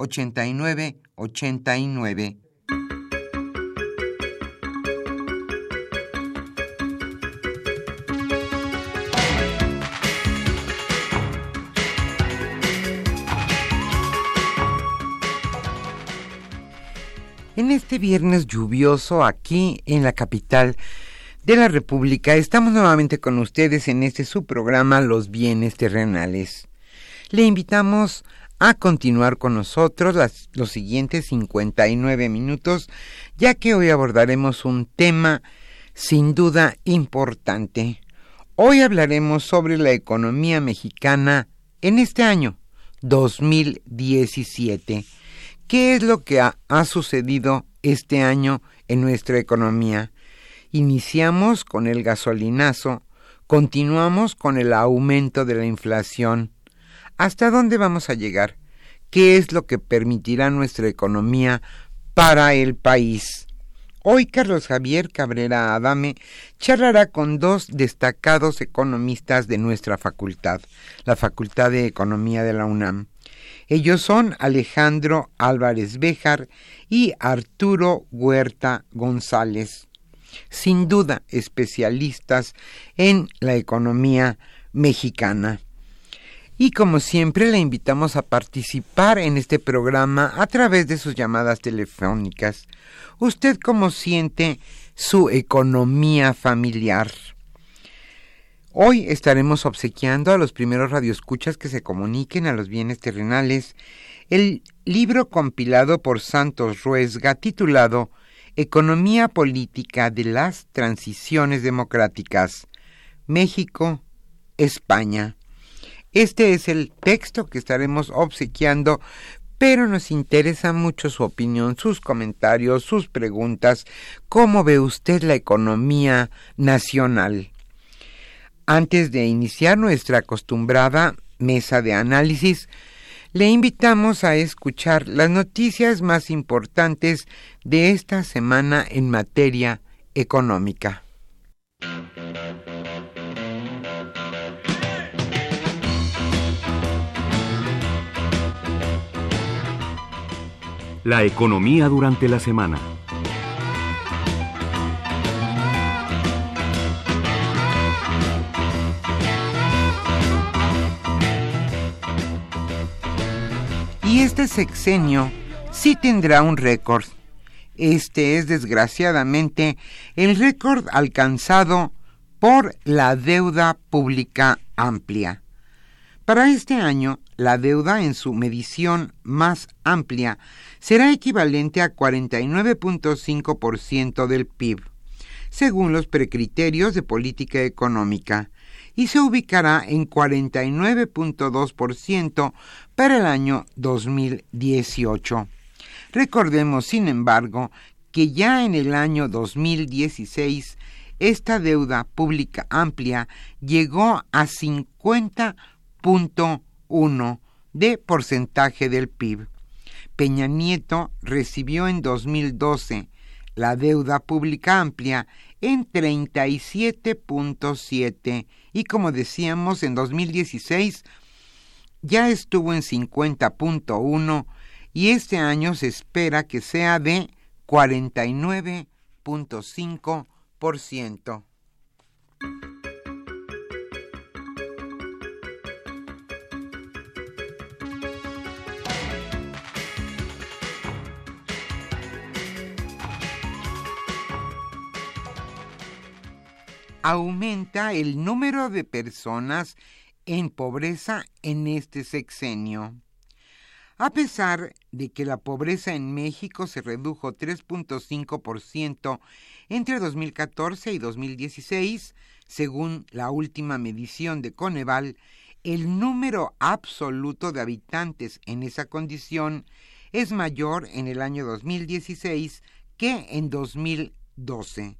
8989. En este viernes lluvioso aquí en la capital de la República estamos nuevamente con ustedes en este su programa Los bienes terrenales. Le invitamos a continuar con nosotros los siguientes 59 minutos, ya que hoy abordaremos un tema sin duda importante. Hoy hablaremos sobre la economía mexicana en este año 2017 ¿Qué es lo que ha, sucedido este año en nuestra economía? Iniciamos con el gasolinazo, continuamos con el aumento de la inflación. ¿Hasta dónde vamos a llegar? ¿Qué es lo que permitirá nuestra economía para el país? Hoy Carlos Javier Cabrera Adame charlará con dos destacados economistas de nuestra facultad, la Facultad de Economía de la UNAM. Ellos son Alejandro Álvarez Béjar y Arturo Huerta González, sin duda especialistas en la economía mexicana. Y como siempre le invitamos a participar en este programa a través de sus llamadas telefónicas. ¿Usted cómo siente su economía familiar? Hoy estaremos obsequiando a los primeros radioescuchas que se comuniquen a los bienes terrenales el libro compilado por Santos Ruesga titulado Economía Política de las Transiciones Democráticas México, España. Este es el texto que estaremos obsequiando, pero nos interesa mucho su opinión, sus comentarios, sus preguntas, cómo ve usted la economía nacional. Antes de iniciar nuestra acostumbrada mesa de análisis, le invitamos a escuchar las noticias más importantes de esta semana en materia económica. La economía durante la semana. Y este sexenio sí tendrá un récord. Este es desgraciadamente el récord alcanzado por la deuda pública amplia. Para este año, la deuda en su medición más amplia será equivalente a 49.5% del PIB. según los precriterios de política económica, y se ubicará en 49.2% para el año 2018. Recordemos, sin embargo, que ya en el año 2016 esta deuda pública amplia llegó a 50.1 de porcentaje del PIB. Peña Nieto recibió en 2012 la deuda pública amplia en 37.7 y como decíamos en 2016 ya estuvo en 50.1 y este año se espera que sea de 49.5%. aumenta el número de personas en pobreza en este sexenio. A pesar de que la pobreza en México se redujo 3.5% entre 2014 y 2016, según la última medición de Coneval, el número absoluto de habitantes en esa condición es mayor en el año 2016 que en 2012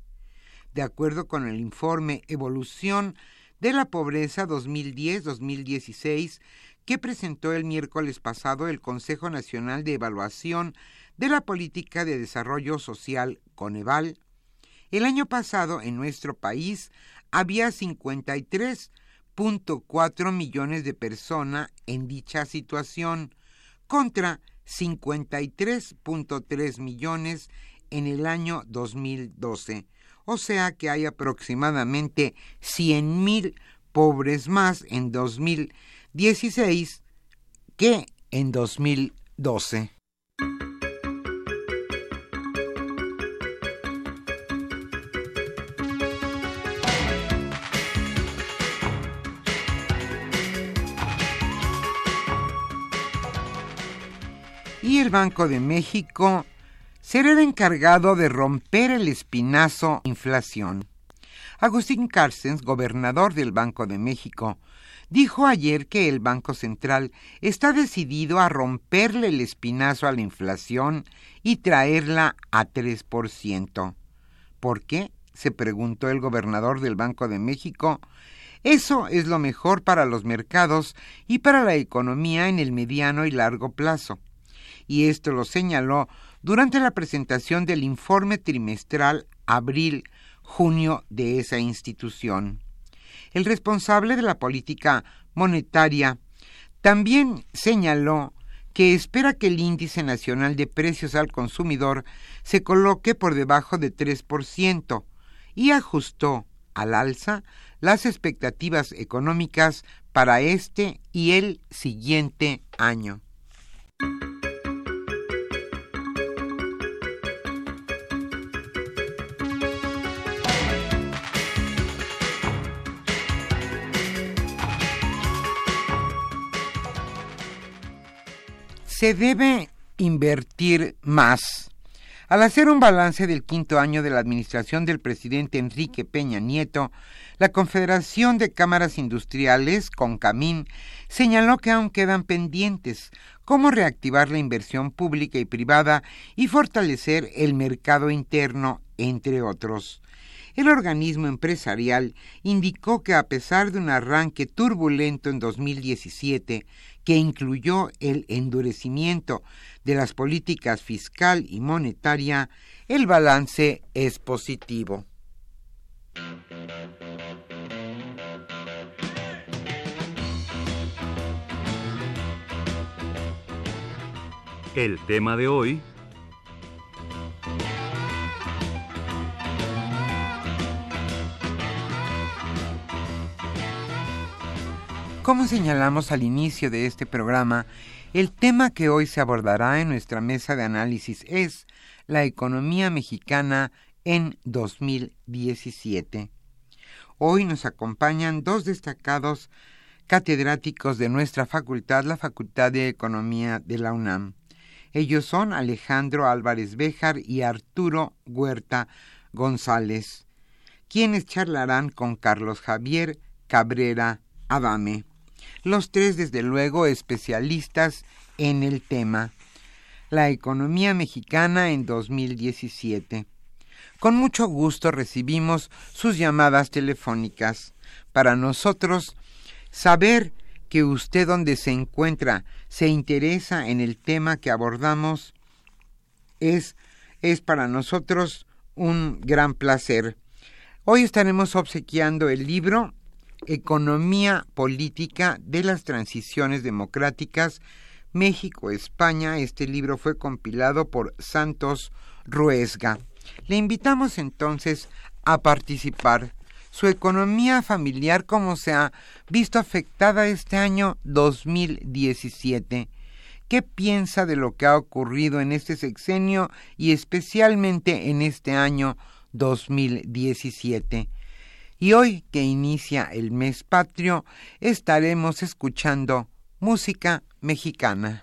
de acuerdo con el informe Evolución de la Pobreza 2010-2016 que presentó el miércoles pasado el Consejo Nacional de Evaluación de la Política de Desarrollo Social Coneval. El año pasado en nuestro país había 53.4 millones de personas en dicha situación contra 53.3 millones en el año 2012 o sea que hay aproximadamente 100.000 pobres más en 2016 que en 2012. Y el Banco de México será el encargado de romper el espinazo inflación. Agustín Carstens, gobernador del Banco de México, dijo ayer que el Banco Central está decidido a romperle el espinazo a la inflación y traerla a 3%. ¿Por qué? se preguntó el gobernador del Banco de México. Eso es lo mejor para los mercados y para la economía en el mediano y largo plazo. Y esto lo señaló durante la presentación del informe trimestral abril-junio de esa institución. El responsable de la política monetaria también señaló que espera que el índice nacional de precios al consumidor se coloque por debajo de 3% y ajustó al alza las expectativas económicas para este y el siguiente año. Se debe invertir más. Al hacer un balance del quinto año de la administración del presidente Enrique Peña Nieto, la Confederación de Cámaras Industriales, CONCAMIN, señaló que aún quedan pendientes cómo reactivar la inversión pública y privada y fortalecer el mercado interno, entre otros. El organismo empresarial indicó que a pesar de un arranque turbulento en 2017, que incluyó el endurecimiento de las políticas fiscal y monetaria, el balance es positivo. El tema de hoy Como señalamos al inicio de este programa, el tema que hoy se abordará en nuestra mesa de análisis es la economía mexicana en 2017. Hoy nos acompañan dos destacados catedráticos de nuestra facultad, la Facultad de Economía de la UNAM. Ellos son Alejandro Álvarez Béjar y Arturo Huerta González. quienes charlarán con Carlos Javier Cabrera Adame. Los tres, desde luego, especialistas en el tema. La economía mexicana en 2017. Con mucho gusto recibimos sus llamadas telefónicas. Para nosotros, saber que usted donde se encuentra se interesa en el tema que abordamos es, es para nosotros un gran placer. Hoy estaremos obsequiando el libro Economía Política de las Transiciones Democráticas México-España. Este libro fue compilado por Santos Ruesga. Le invitamos entonces a participar. Su economía familiar, cómo se ha visto afectada este año 2017. ¿Qué piensa de lo que ha ocurrido en este sexenio y especialmente en este año 2017? Y hoy que inicia el mes patrio, estaremos escuchando música mexicana.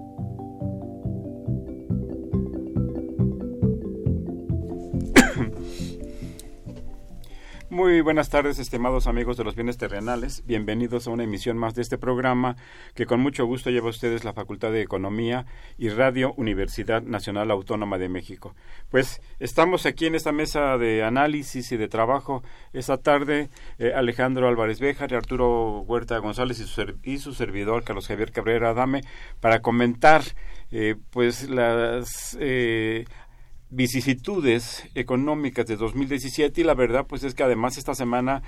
Muy buenas tardes, estimados amigos de los bienes terrenales. Bienvenidos a una emisión más de este programa que con mucho gusto lleva a ustedes la Facultad de Economía y Radio Universidad Nacional Autónoma de México. Pues estamos aquí en esta mesa de análisis y de trabajo esta tarde eh, Alejandro Álvarez Béjar, Arturo Huerta González y su, y su servidor Carlos Javier Cabrera Adame para comentar eh, pues las eh, vicisitudes económicas de 2017 y la verdad pues es que además esta semana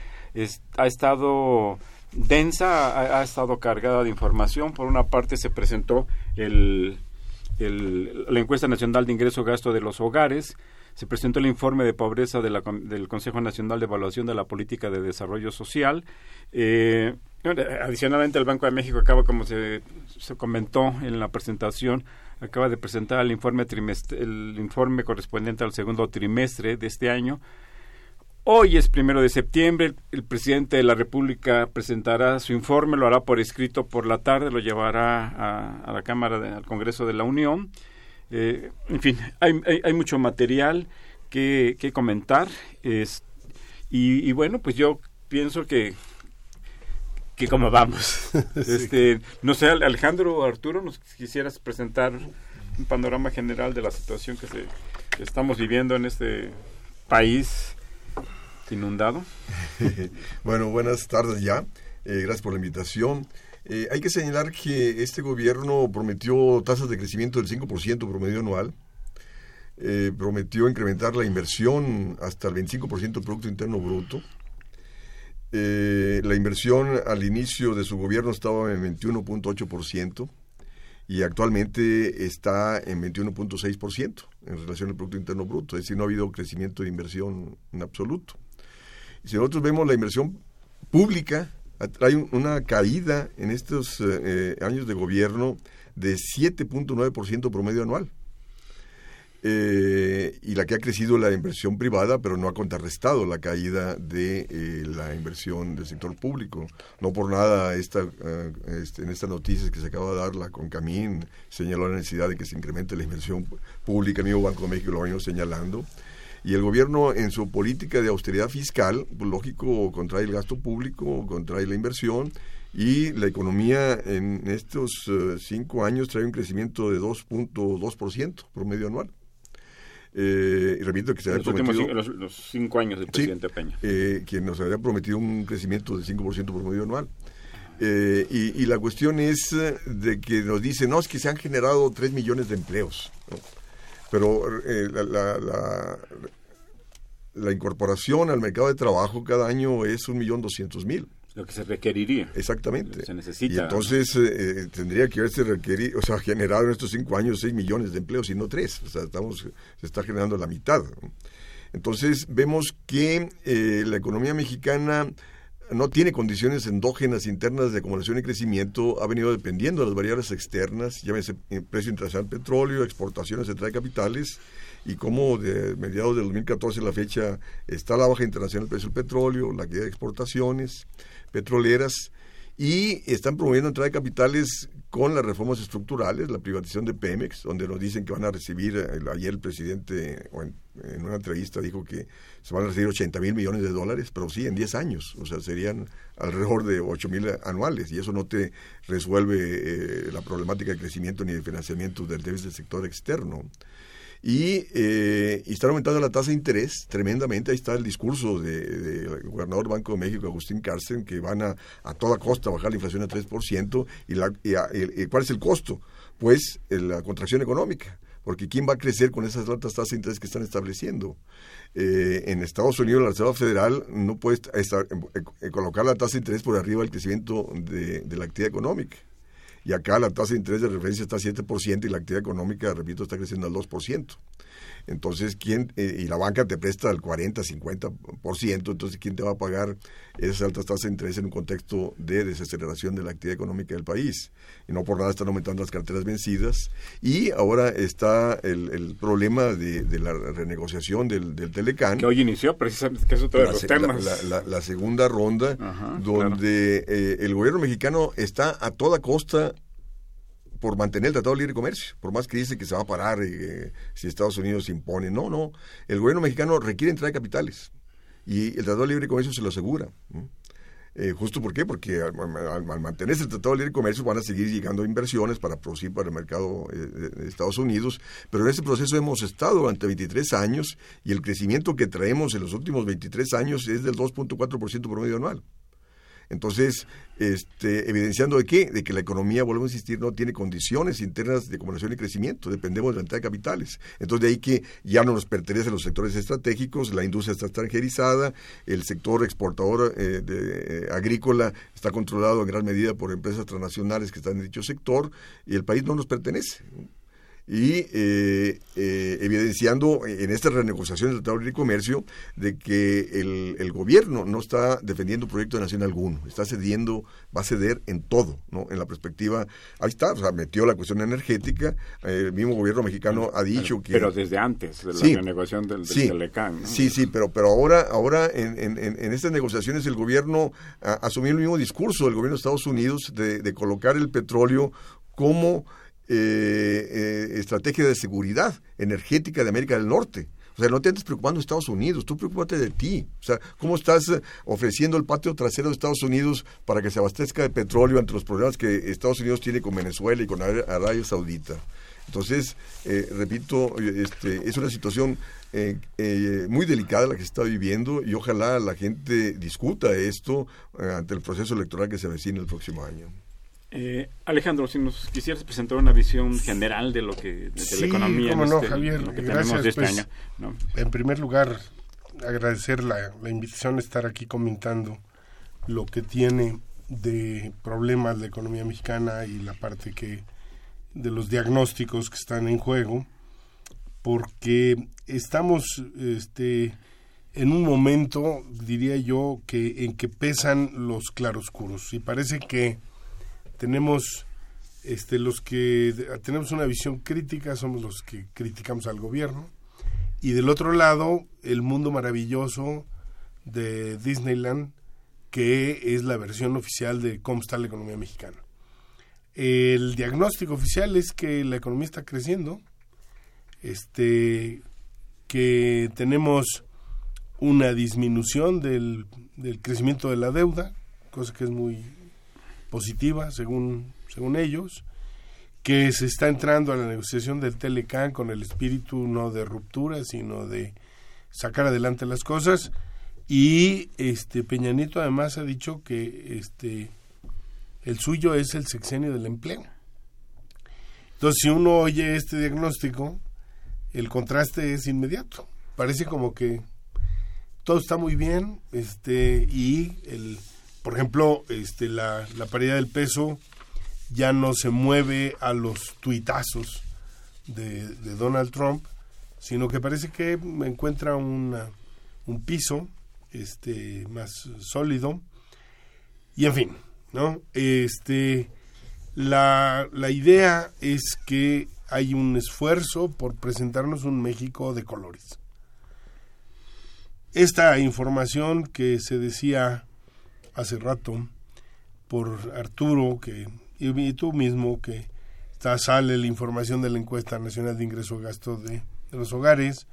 ha estado densa, ha, estado cargada de información. Por una parte se presentó el, la encuesta nacional de ingreso gasto de los hogares, se presentó el informe de pobreza del Consejo Nacional de Evaluación de la Política de Desarrollo Social. Eh, adicionalmente el Banco de México acaba, como se, se comentó en la presentación, acaba de presentar el informe, el informe correspondiente al segundo trimestre de este año. Hoy es primero de septiembre, el, presidente de la República presentará su informe, lo hará por escrito por la tarde, lo llevará a, la Cámara, al Congreso de la Unión. Eh, en fin, hay, hay, mucho material que, que comentar. Y, bueno, pues yo pienso que que como vamos. este, no sé, Alejandro o Arturo, nos quisieras presentar un panorama general de la situación que, se, estamos viviendo en este país inundado. bueno, buenas tardes ya. Eh, gracias por la invitación. Eh, hay que señalar que este gobierno prometió tasas de crecimiento del 5% promedio anual. Eh, prometió incrementar la inversión hasta el 25% del Producto Interno Bruto eh, la inversión al inicio de su gobierno estaba en 21.8% y actualmente está en 21.6%. en relación al Producto Interno Bruto, es decir, no ha habido crecimiento de inversión en absoluto. Si nosotros vemos la inversión pública, hay una caída en estos eh, años de gobierno de 7.9% promedio anual. Eh, y la que ha crecido la inversión privada, pero no ha contrarrestado la caída de eh, la inversión del sector público. No por nada esta, eh, este, en estas noticias que se acaba de dar, la Concamín señaló la necesidad de que se incremente la inversión pública, el mismo Banco de México lo ha venido señalando. Y el gobierno en su política de austeridad fiscal, pues, lógico, contrae el gasto público, contrae la inversión y la economía en estos cinco años trae un crecimiento de 2.2% promedio anual. Eh, y repito que se había prometido... los, cinco años del presidente Peña. Eh, quien nos había prometido un crecimiento del 5% promedio anual. Eh, y, la cuestión es eh, de que nos dicen, no, es que se han generado 3 millones de empleos. Pero la, la, la, incorporación al mercado de trabajo cada año es un millón doscientos mil. Lo que se requeriría. Exactamente. Se necesita. Y entonces eh, eh, tendría que haberse requerido, o sea, generado en estos cinco años seis millones de empleos y no tres. O sea, estamos, se está generando la mitad. Entonces vemos que eh, la economía mexicana no tiene condiciones endógenas internas de acumulación y crecimiento, ha venido dependiendo de las variables externas, llámese precio internacional del petróleo, exportaciones, de de capitales, y cómo de mediados del 2014 a la fecha está la baja internacional del precio del petróleo, la caída de exportaciones, petroleras y están promoviendo entrada de capitales con las reformas estructurales, la privatización de Pemex, donde nos dicen que van a recibir, eh, ayer el presidente en, una entrevista dijo que se van a recibir 80 mil millones de dólares, pero sí, en 10 años, o sea, serían alrededor de 8 mil anuales, y eso no te resuelve eh, la problemática de crecimiento ni de financiamiento del déficit del sector externo. Y, eh, y, están aumentando la tasa de interés tremendamente. Ahí está el discurso del de, gobernador Banco de México, Agustín Carsten, que van a, a toda costa bajar la inflación a 3%. ¿Y, la, y, cuál es el costo? Pues eh, la contracción económica. Porque ¿quién va a crecer con esas altas tasas de interés que están estableciendo? Eh, en Estados Unidos, la Reserva Federal no puede estar, colocar la tasa de interés por arriba del crecimiento de la actividad económica y acá la tasa de interés de referencia está a 7% y la actividad económica, repito, está creciendo al 2%. Entonces, ¿quién, eh, y la banca te presta el 40, 50%, entonces, ¿quién te va a pagar esas altas tasas de interés en un contexto de desaceleración de la actividad económica del país? Y no por nada están aumentando las carteras vencidas. Y ahora está el, problema de, la renegociación del, del Telecán. Que hoy inició, precisamente, que es otro de los temas. La, segunda ronda, donde eh, el gobierno mexicano está a toda costa por mantener el Tratado de Libre Comercio, por más que dice que se va a parar eh, si Estados Unidos impone. No, no. El gobierno mexicano requiere entrar de capitales y el Tratado de Libre Comercio se lo asegura. Eh, ¿Justo por qué? Porque al, mantenerse el Tratado de Libre Comercio van a seguir llegando inversiones para producir para el mercado eh, de Estados Unidos, pero en ese proceso hemos estado durante 23 años y el crecimiento que traemos en los últimos 23 años es del 2.4% promedio anual. Entonces, este, evidenciando de qué? De que la economía, vuelvo a insistir, no tiene condiciones internas de acumulación y crecimiento, dependemos de la entrada de capitales. Entonces, de ahí que ya no nos pertenecen los sectores estratégicos, la industria está extranjerizada, el sector exportador eh, de, eh, agrícola está controlado en gran medida por empresas transnacionales que están en dicho sector y el país no nos pertenece y eh, eh, evidenciando en estas renegociaciones del Tratado de Libre Comercio de que el, el, gobierno no está defendiendo proyecto de nación alguno, está cediendo, va a ceder en todo, ¿no? En la perspectiva, ahí está, o sea, metió la cuestión energética, el mismo gobierno mexicano ha dicho que... Pero desde antes de la renegociación del, del Telecán, Sí, sí, pero, pero ahora, ahora en, en, en estas negociaciones el gobierno asumió el mismo discurso del gobierno de Estados Unidos de, de colocar el petróleo como eh, eh, estrategia de seguridad energética de América del Norte. O sea, no te andes preocupando de Estados Unidos, tú preocúpate de ti. O sea, ¿cómo estás eh, ofreciendo el patio trasero de Estados Unidos para que se abastezca de petróleo ante los problemas que Estados Unidos tiene con Venezuela y con Arabia Saudita? Entonces, repito, este, es una situación muy delicada la que se está viviendo y ojalá la gente discuta esto ante el proceso electoral que se avecina el próximo año. Eh, Alejandro, si nos quisieras presentar una visión general de lo que de la economía no, este, Javier, lo que tenemos de este pues, año. En primer lugar, agradecer la, la, invitación a estar aquí comentando lo que tiene de problemas la economía mexicana y la parte que de los diagnósticos que están en juego. porque estamos este, en un momento, diría yo, que en que pesan los claroscuros y parece que tenemos este, los que tenemos una visión crítica somos los que criticamos al gobierno y del otro lado el mundo maravilloso de Disneyland que es la versión oficial de cómo está la economía mexicana. El diagnóstico oficial es que la economía está creciendo, este, que tenemos una disminución del, del crecimiento de la deuda, cosa que es muy positiva según, según ellos, que se está entrando a la negociación del Telecan con el espíritu no de ruptura, sino de sacar adelante las cosas y este Peña Nieto además ha dicho que este el suyo es el sexenio del empleo. Entonces, si uno oye este diagnóstico, el contraste es inmediato. Parece como que todo está muy bien, este, y el, por ejemplo, este, la, la paridad del peso ya no se mueve a los tuitazos de, de Donald Trump, sino que parece que encuentra un piso este más sólido. Y en fin no este la, la idea es que hay un esfuerzo por presentarnos un México de colores. Esta información que se decía hace rato por Arturo que y tú mismo que está, sale la información de la encuesta nacional de ingreso gasto de, de los hogares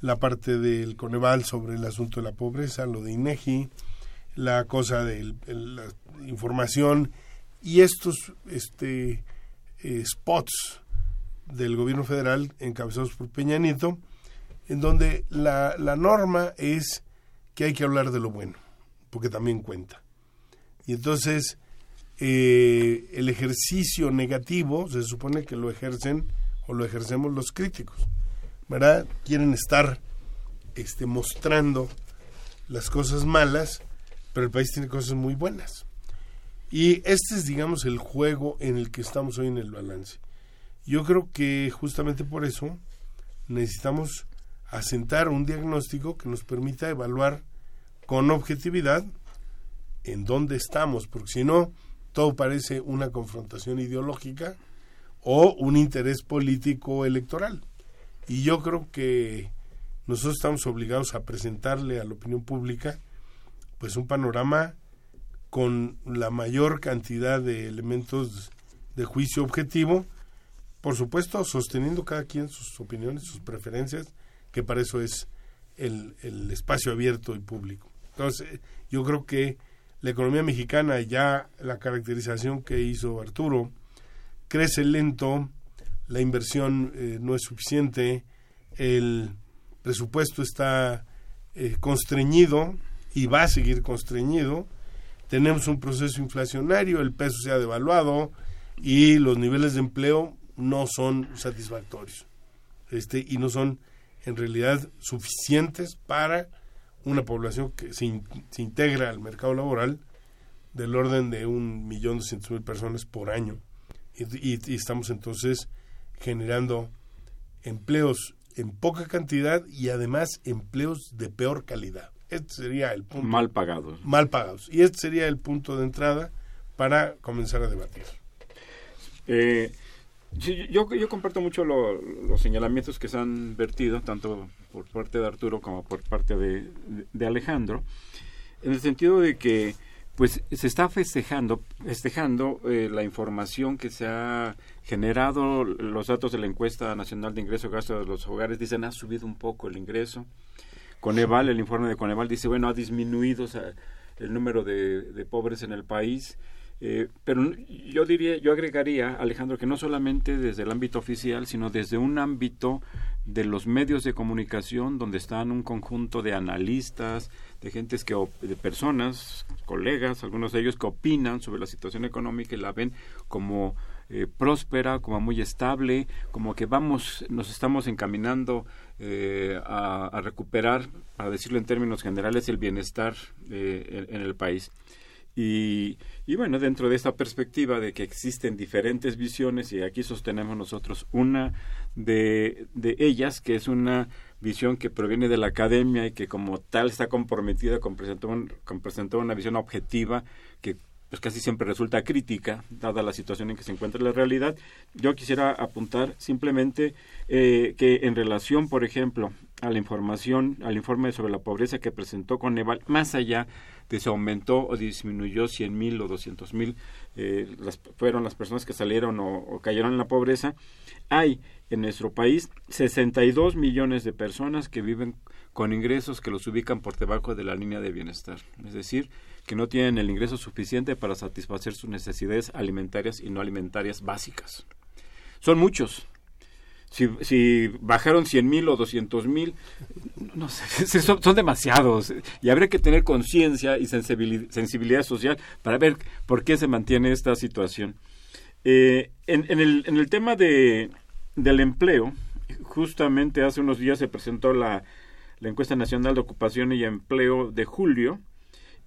la parte del Coneval sobre el asunto de la pobreza, lo de INEGI, la cosa de la información y estos este, eh, spots del gobierno federal encabezados por Peña Nieto, en donde la, la norma es que hay que hablar de lo bueno, porque también cuenta. Y entonces eh, el ejercicio negativo se supone que lo ejercen o lo ejercemos los críticos. ¿verdad? Quieren estar este, mostrando las cosas malas, pero el país tiene cosas muy buenas. Y este es, digamos, el juego en el que estamos hoy en el balance. Yo creo que justamente por eso necesitamos asentar un diagnóstico que nos permita evaluar con objetividad en dónde estamos, porque si no, todo parece una confrontación ideológica o un interés político electoral. Y yo creo que nosotros estamos obligados a presentarle a la opinión pública pues un panorama con la mayor cantidad de elementos de juicio objetivo, por supuesto sosteniendo cada quien sus opiniones, sus preferencias, que para eso es el, el espacio abierto y público. Entonces, yo creo que la economía mexicana, ya la caracterización que hizo Arturo, crece lento, la inversión eh, no es suficiente, el presupuesto está eh, constreñido y va a seguir constreñido, tenemos un proceso inflacionario, el peso se ha devaluado y los niveles de empleo no son satisfactorios este, y no son en realidad suficientes para una población que se, se integra al mercado laboral del orden de un millón doscientos mil personas por año y, estamos entonces generando empleos en poca cantidad y además empleos de peor calidad. Este sería el punto. Mal pagados. Mal pagados. Y este sería el punto de entrada para comenzar a debatir. Eh, yo, yo comparto mucho los señalamientos que se han vertido, tanto por parte de Arturo como por parte de, de Alejandro, en el sentido de que pues se está festejando, festejando eh, la información que se ha generado, los datos de la encuesta nacional de ingreso gasto de los hogares dicen ha subido un poco el ingreso. Coneval, el informe de Coneval dice, bueno, ha disminuido el número de, pobres en el país. Eh, pero yo diría, yo agregaría, Alejandro, que no solamente desde el ámbito oficial, sino desde un ámbito de los medios de comunicación, donde están un conjunto de analistas, de gentes que de personas, colegas, algunos de ellos que opinan sobre la situación económica y la ven como eh, próspera, como muy estable, como que vamos, nos estamos encaminando eh, a, recuperar, a decirlo en términos generales, el bienestar eh, en, el país. Y, y, bueno, dentro de esta perspectiva de que existen diferentes visiones, y aquí sostenemos nosotros una de, de ellas, que es una visión que proviene de la academia y que como tal está comprometida con presentar, con presentar una visión objetiva que pues casi siempre resulta crítica, dada la situación en que se encuentra la realidad. Yo quisiera apuntar simplemente eh, que en relación, por ejemplo, a la información, al informe sobre la pobreza que presentó Coneval, más allá de si aumentó o disminuyó 100 mil o 200 mil, eh, las, fueron las personas que salieron o, o cayeron en la pobreza, hay en nuestro país 62 millones de personas que viven con ingresos que los ubican por debajo de la línea de bienestar. Es decir, que no tienen el ingreso suficiente para satisfacer sus necesidades alimentarias y no alimentarias básicas. Son muchos. Si, bajaron 100 mil o 200 mil, no sé, son, son, demasiados. Y habría que tener conciencia y sensibilidad, sensibilidad, social para ver por qué se mantiene esta situación. Eh, en, en, el, en el tema de, del empleo, justamente hace unos días se presentó la, la encuesta nacional de ocupación y empleo de julio,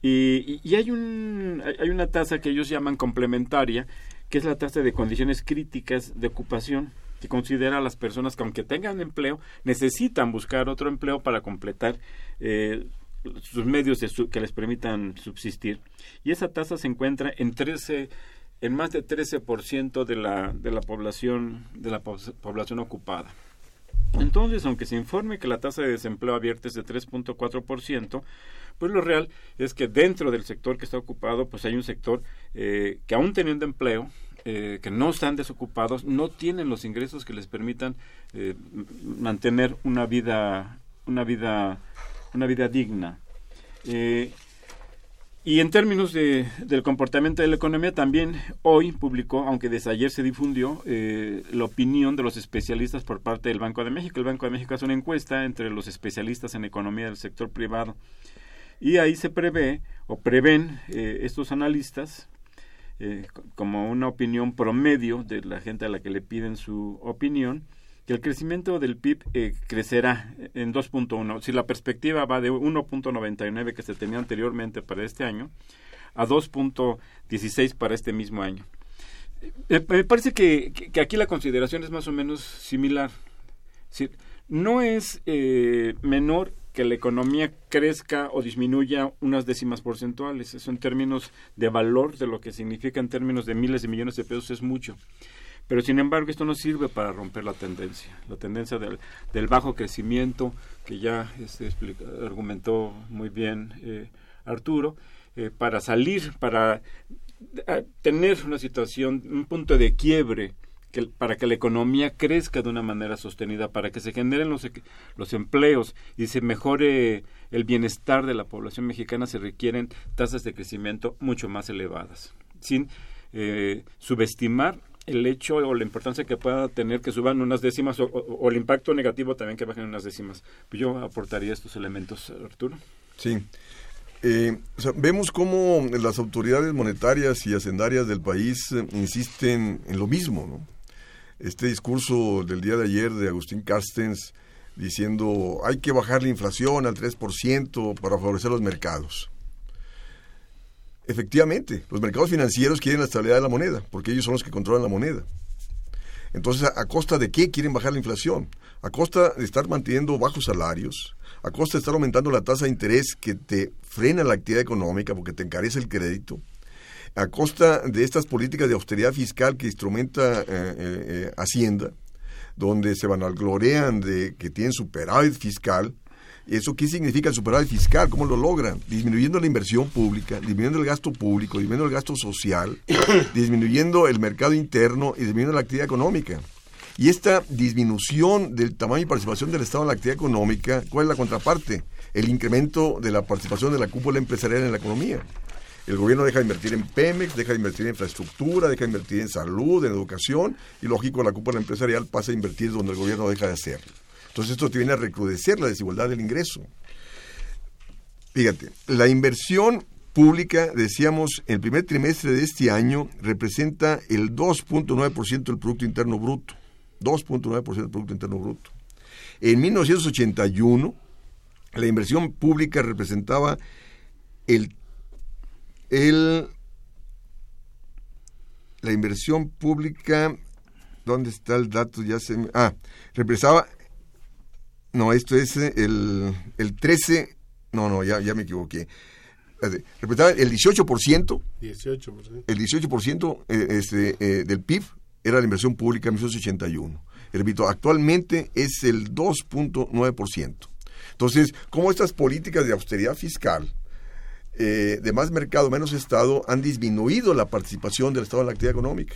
y, y, hay, un, hay una tasa que ellos llaman complementaria, que es la tasa de condiciones críticas de ocupación, que considera a las personas que aunque tengan empleo, necesitan buscar otro empleo para completar eh, sus medios que les permitan subsistir. Y esa tasa se encuentra en 13 en más de 13% de la, de la población de la po población ocupada. Entonces, aunque se informe que la tasa de desempleo abierto es de 3.4%, pues lo real es que dentro del sector que está ocupado, pues hay un sector eh, que aún teniendo empleo, eh, que no están desocupados, no tienen los ingresos que les permitan eh, mantener una vida, una vida, una vida digna. Eh, y en términos de, del comportamiento de la economía, también hoy publicó, aunque desde ayer se difundió, la opinión de los especialistas por parte del Banco de México. El Banco de México hace una encuesta entre los especialistas en economía del sector privado. Y ahí se prevé, o prevén estos analistas, eh, como una opinión promedio de la gente a la que le piden su opinión, que el crecimiento del PIB eh, crecerá en 2.1. Si la perspectiva va de 1.99 que se tenía anteriormente para este año a 2.16 para este mismo año. Eh, me parece que, que, aquí la consideración es más o menos similar. No es eh, menor que la economía crezca o disminuya unas décimas porcentuales. Eso en términos de valor, de lo que significa en términos de miles de millones de pesos, es mucho. Pero sin embargo esto no sirve para romper la tendencia, la tendencia del, bajo crecimiento que ya este, argumentó muy bien eh, Arturo, eh, para salir, para tener una situación, un punto de quiebre que, para que la economía crezca de una manera sostenida, para que se generen los, los empleos y se mejore el bienestar de la población mexicana, se requieren tasas de crecimiento mucho más elevadas, sin eh, subestimar el hecho o la importancia que pueda tener que suban unas décimas o, el impacto negativo también que bajen unas décimas. Yo aportaría estos elementos, Arturo. Sí. Eh, vemos cómo las autoridades monetarias y hacendarias del país eh, insisten en lo mismo, ¿no? Este discurso del día de ayer de Agustín Carstens diciendo hay que bajar la inflación al 3% para favorecer los mercados. Efectivamente, los mercados financieros quieren la estabilidad de la moneda, porque ellos son los que controlan la moneda. Entonces, ¿a, costa de qué quieren bajar la inflación? A costa de estar manteniendo bajos salarios, a costa de estar aumentando la tasa de interés que te frena la actividad económica porque te encarece el crédito, a costa de estas políticas de austeridad fiscal que instrumenta eh, eh, Hacienda, donde se vanaglorean de que tienen superávit fiscal, ¿Eso qué significa el superávit fiscal? ¿Cómo lo logran? Disminuyendo la inversión pública, disminuyendo el gasto público, disminuyendo el gasto social, disminuyendo el mercado interno y disminuyendo la actividad económica. Y esta disminución del tamaño y participación del Estado en la actividad económica, ¿cuál es la contraparte? El incremento de la participación de la cúpula empresarial en la economía. El gobierno deja de invertir en Pemex, deja de invertir en infraestructura, deja de invertir en salud, en educación, y lógico, la cúpula empresarial pasa a invertir donde el gobierno deja de hacerlo. Entonces esto te viene a recrudecer la desigualdad del ingreso. Fíjate, la inversión pública, decíamos, en el primer trimestre de este año representa el 2.9% del Producto Interno Bruto. 2.9% del Producto Interno Bruto. En 1981, la inversión pública representaba el, el la inversión pública ¿Dónde está el dato? Ya se Ah, represaba... No, esto es eh, el, el 13... No, no, ya, ya me equivoqué. Representaba el 18%. 18%. El 18% eh, este, eh, del PIB era la inversión pública en 1981. Repito, actualmente es el 2.9%. Entonces, ¿cómo estas políticas de austeridad fiscal, eh, de más mercado, menos Estado, han disminuido la participación del Estado en la actividad económica?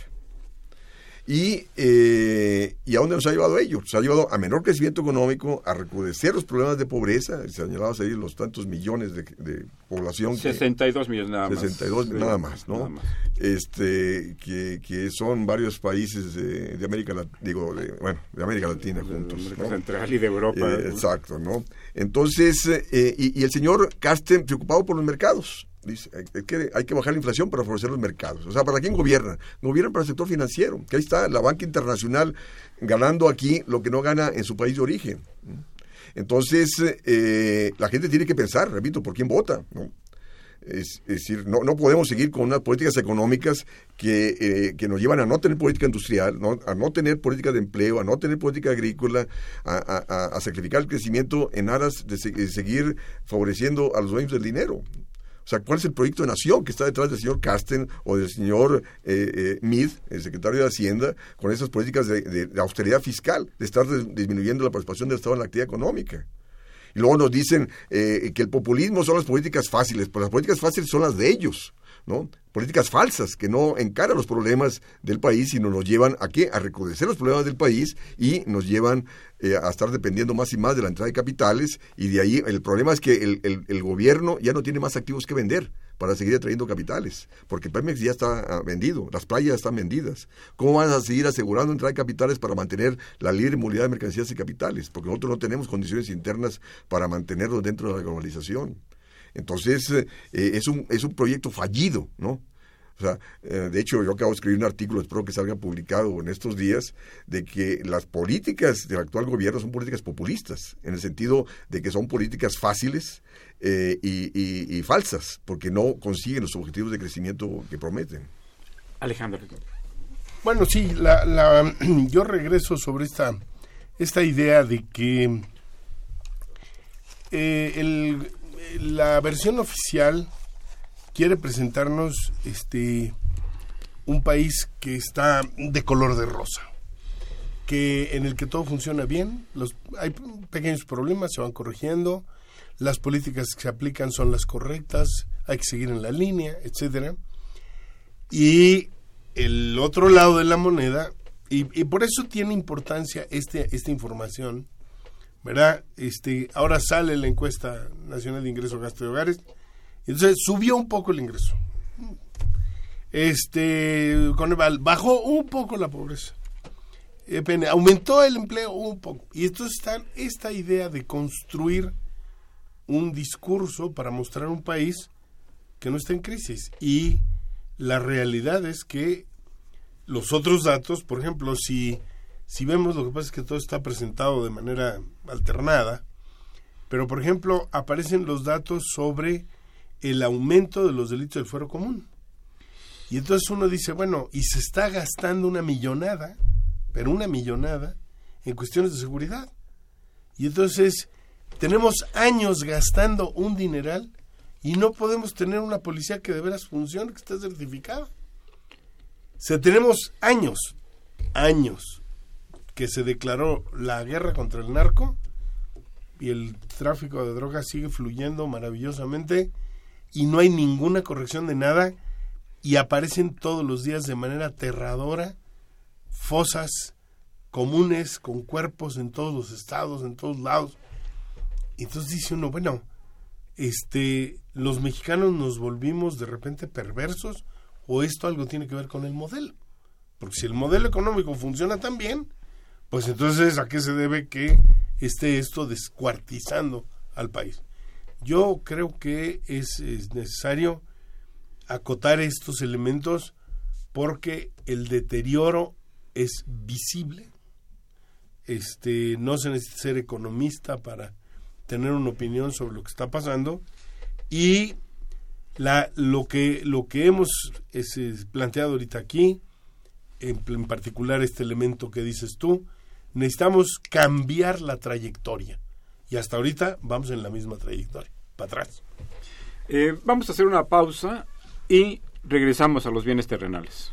Y, eh, ¿Y a dónde nos ha llevado ello? Nos ha llevado a menor crecimiento económico, a recrudecer los problemas de pobreza, se señalado ahí los tantos millones de, de población. 62 millones nada más. 62 nada más, ¿no? Nada más. Este, que, que, son varios países de, de América Latina, digo, de, bueno, de América Latina juntos. De América Central y de Europa. Eh, exacto, ¿no? Entonces, eh, y, el señor Casten preocupado por los mercados Dice, hay, que, hay que bajar la inflación para favorecer los mercados. O sea, ¿para quién gobierna? Gobierna para el sector financiero, que ahí está la banca internacional ganando aquí lo que no gana en su país de origen. Entonces, eh, la gente tiene que pensar, repito, por quién vota. ¿no? Es, decir, no, no podemos seguir con unas políticas económicas que, eh, que nos llevan a no tener política industrial, ¿no? a no tener política de empleo, a no tener política agrícola, a, a, sacrificar el crecimiento en aras de, de seguir favoreciendo a los dueños del dinero. O sea, ¿cuál es el proyecto de nación que está detrás del señor Casten o del señor eh, eh, Mead, el secretario de Hacienda, con esas políticas de, austeridad fiscal, de estar disminuyendo la participación del Estado en la actividad económica? Y luego nos dicen eh, que el populismo son las políticas fáciles, pues las políticas fáciles son las de ellos. ¿no? Políticas falsas que no encaran los problemas del país, sino nos llevan a qué? A recrudecer los problemas del país y nos llevan eh, a estar dependiendo más y más de la entrada de capitales y de ahí el problema es que el, el, gobierno ya no tiene más activos que vender para seguir atrayendo capitales, porque Pemex ya está ah, vendido, las playas están vendidas. ¿Cómo van a seguir asegurando entrada de capitales para mantener la libre movilidad de mercancías y capitales? Porque nosotros no tenemos condiciones internas para mantenerlos dentro de la globalización. Entonces, eh, es, un, es un proyecto fallido, ¿no? O sea, eh, de hecho, yo acabo de escribir un artículo, espero que salga publicado en estos días, de que las políticas del actual gobierno son políticas populistas, en el sentido de que son políticas fáciles eh, y, falsas, porque no consiguen los objetivos de crecimiento que prometen. Alejandro. Bueno, sí, la, la, yo regreso sobre esta, esta idea de que el la versión oficial quiere presentarnos este un país que está de color de rosa, que en el que todo funciona bien, los hay pequeños problemas se van corrigiendo, las políticas que se aplican son las correctas, hay que seguir en la línea, etcétera. Y el otro lado de la moneda y, por eso tiene importancia este, esta información ¿verdad? Este, ahora sale la encuesta nacional de ingreso gasto de hogares, entonces subió un poco el ingreso. Este, con bajó un poco la pobreza. Aumentó el empleo un poco. Y entonces está esta idea de construir un discurso para mostrar un país que no está en crisis. Y la realidad es que los otros datos, por ejemplo, si si vemos lo que pasa es que todo está presentado de manera alternada, pero por ejemplo aparecen los datos sobre el aumento de los delitos del fuero común. Y entonces uno dice, bueno, y se está gastando una millonada, pero una millonada, en cuestiones de seguridad. Y entonces tenemos años gastando un dineral y no podemos tener una policía que de veras funcione, que esté certificada. O sea, tenemos años, años que se declaró la guerra contra el narco y el tráfico de drogas sigue fluyendo maravillosamente y no hay ninguna corrección de nada y aparecen todos los días de manera aterradora fosas comunes con cuerpos en todos los estados, en todos lados. Entonces dice uno, bueno, este, los mexicanos nos volvimos de repente perversos o esto algo tiene que ver con el modelo. Porque si el modelo económico funciona tan bien, pues entonces, ¿a qué se debe que esté esto descuartizando al país? Yo creo que es, necesario acotar estos elementos porque el deterioro es visible. Este, no se necesita ser economista para tener una opinión sobre lo que está pasando y la, lo que lo que hemos planteado ahorita aquí en, particular este elemento que dices tú, necesitamos cambiar la trayectoria. Y hasta ahorita vamos en la misma trayectoria, para atrás. Eh, vamos a hacer una pausa y regresamos a los bienes terrenales.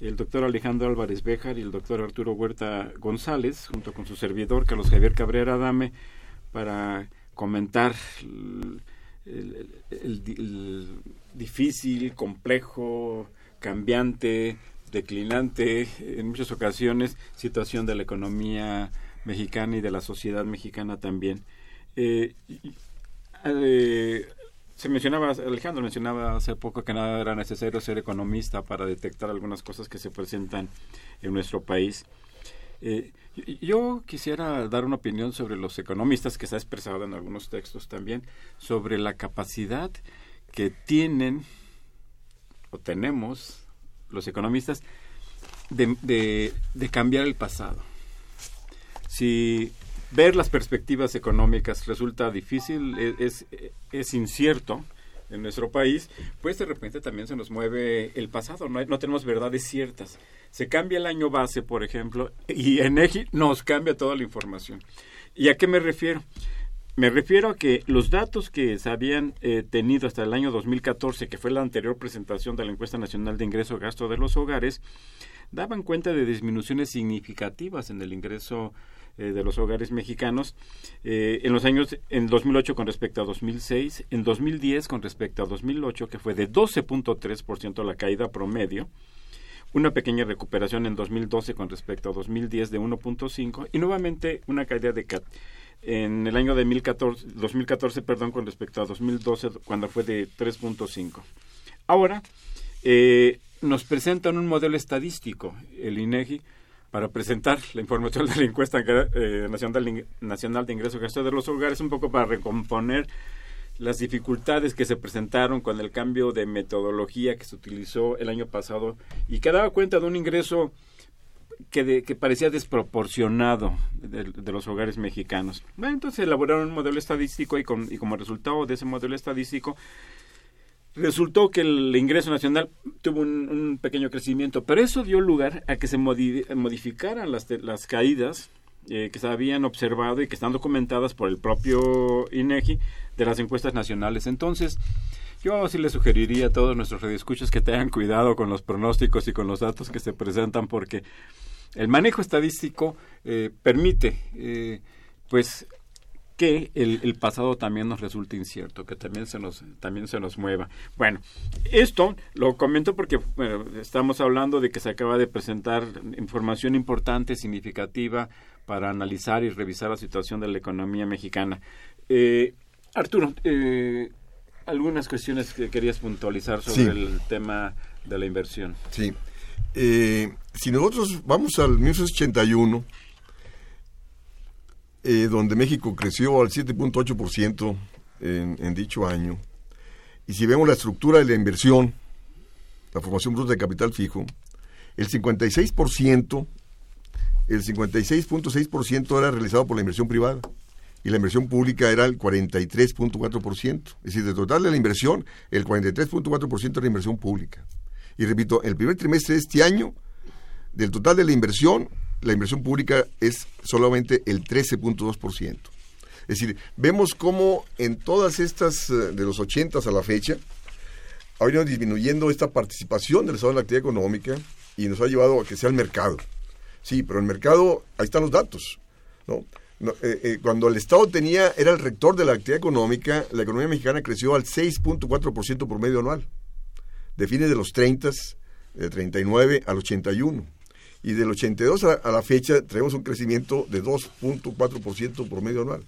el doctor Alejandro Álvarez Béjar y el doctor Arturo Huerta González, junto con su servidor Carlos Javier Cabrera Adame, para comentar el, difícil, complejo, cambiante, declinante, en muchas ocasiones, situación de la economía mexicana y de la sociedad mexicana también. Eh, eh, se mencionaba, Alejandro mencionaba hace poco que nada era necesario ser economista para detectar algunas cosas que se presentan en nuestro país. Eh, yo quisiera dar una opinión sobre los economistas, que se ha expresado en algunos textos también, sobre la capacidad que tienen o tenemos los economistas de, de, de cambiar el pasado. Si ver las perspectivas económicas resulta difícil, e, es, es, incierto en nuestro país, pues de repente también se nos mueve el pasado, no, no tenemos verdades ciertas. Se cambia el año base, por ejemplo, y EGI nos cambia toda la información. ¿Y a qué me refiero? Me refiero a que los datos que se habían eh, tenido hasta el año 2014, que fue la anterior presentación de la encuesta nacional de ingreso-gasto de los hogares, daban cuenta de disminuciones significativas en el ingreso eh, de los hogares mexicanos eh, en los años en 2008 con respecto a 2006, en 2010 con respecto a 2008 que fue de 12.3% la caída promedio, una pequeña recuperación en 2012 con respecto a 2010 de 1.5 y nuevamente una caída de en el año de 2014, 2014 perdón, con respecto a 2012 cuando fue de 3.5. Ahora eh, nos presentan un modelo estadístico, el INEGI, para presentar la información de la encuesta eh, nacional, de, de ingreso gasto de los hogares, un poco para recomponer las dificultades que se presentaron con el cambio de metodología que se utilizó el año pasado y que daba cuenta de un ingreso que, que parecía desproporcionado de, los hogares mexicanos. Bueno, entonces elaboraron un modelo estadístico y, con, y como resultado de ese modelo estadístico resultó que el ingreso nacional tuvo un, pequeño crecimiento, pero eso dio lugar a que se modificaran las, las caídas eh, que se habían observado y que están documentadas por el propio INEGI de las encuestas nacionales. Entonces, yo sí le sugeriría a todos nuestros radioescuchos que tengan cuidado con los pronósticos y con los datos que se presentan porque el manejo estadístico eh, permite eh, pues que el, pasado también nos resulta incierto, que también se nos también se nos mueva. Bueno, esto lo comento porque estamos hablando de que se acaba de presentar información importante, significativa para analizar y revisar la situación de la economía mexicana. Eh, Arturo, eh, algunas cuestiones que querías puntualizar sobre el tema de la inversión. Sí. Eh, si nosotros vamos al 1981, eh, donde México creció al 7.8% en, en dicho año, y si vemos la estructura de la inversión, la formación bruta de capital fijo, el 56%, el 56.6% era realizado por la inversión privada y la inversión pública era el 43.4%. Es decir, de total de la inversión, el 43.4% era inversión pública. Y repito, el primer trimestre de este año, del total de la inversión, la inversión pública es solamente el 13.2%. Es decir, vemos cómo en todas estas, eh, de los 80 a la fecha, ha venido disminuyendo esta participación del Estado en la actividad económica y nos ha llevado a que sea el mercado. Sí, pero el mercado, ahí están los datos. ¿no? Eh, eh, cuando el Estado tenía, era el rector de la actividad económica, la economía mexicana creció al 6.4% por medio anual. De fines de los 30, de 39 al 81. Y del 82 a, a la fecha tenemos un crecimiento de 2.4% por medio anual.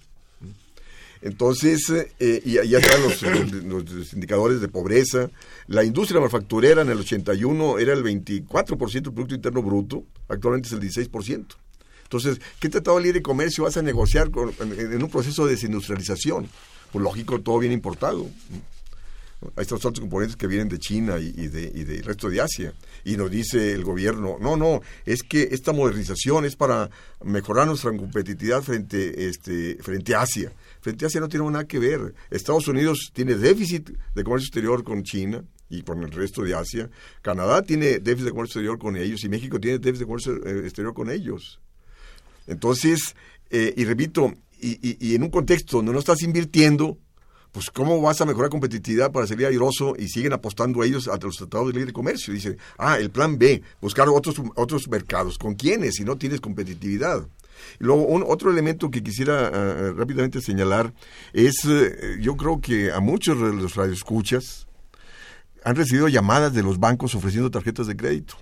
Entonces, eh, y ya están los, los, indicadores de pobreza. La industria manufacturera en el 81 era el 24% del Producto Interno Bruto, actualmente es el 16%. Entonces, ¿qué tratado de libre comercio vas a negociar con, en, un proceso de desindustrialización? Pues lógico, todo viene importado. Estos otros componentes que vienen de China y, de, y del resto de Asia. Y nos dice el gobierno, no, no, es que esta modernización es para mejorar nuestra competitividad frente, este, frente a Asia. Frente a Asia no tiene nada que ver. Estados Unidos tiene déficit de comercio exterior con China y con el resto de Asia. Canadá tiene déficit de comercio exterior con ellos y México tiene déficit de comercio exterior con ellos. Entonces, eh, y repito, y, y en un contexto donde no estás invirtiendo, pues ¿cómo vas a mejorar competitividad para salir airoso y siguen apostando ellos a los tratados de libre comercio? Dicen, ah, el plan B, buscar otros, otros mercados. ¿Con quiénes si no tienes competitividad? Luego, otro elemento que quisiera uh, rápidamente señalar es, uh, yo creo que a muchos de los radioescuchas han recibido llamadas de los bancos ofreciendo tarjetas de crédito.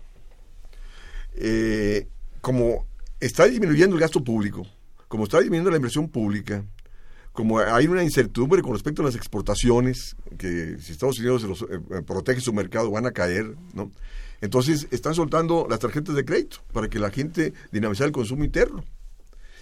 Eh, como está disminuyendo el gasto público, como está disminuyendo la inversión pública, como hay una incertidumbre con respecto a las exportaciones, que si Estados Unidos los, eh, protege su mercado van a caer, ¿no? Entonces están soltando las tarjetas de crédito para que la gente dinamizar el consumo interno.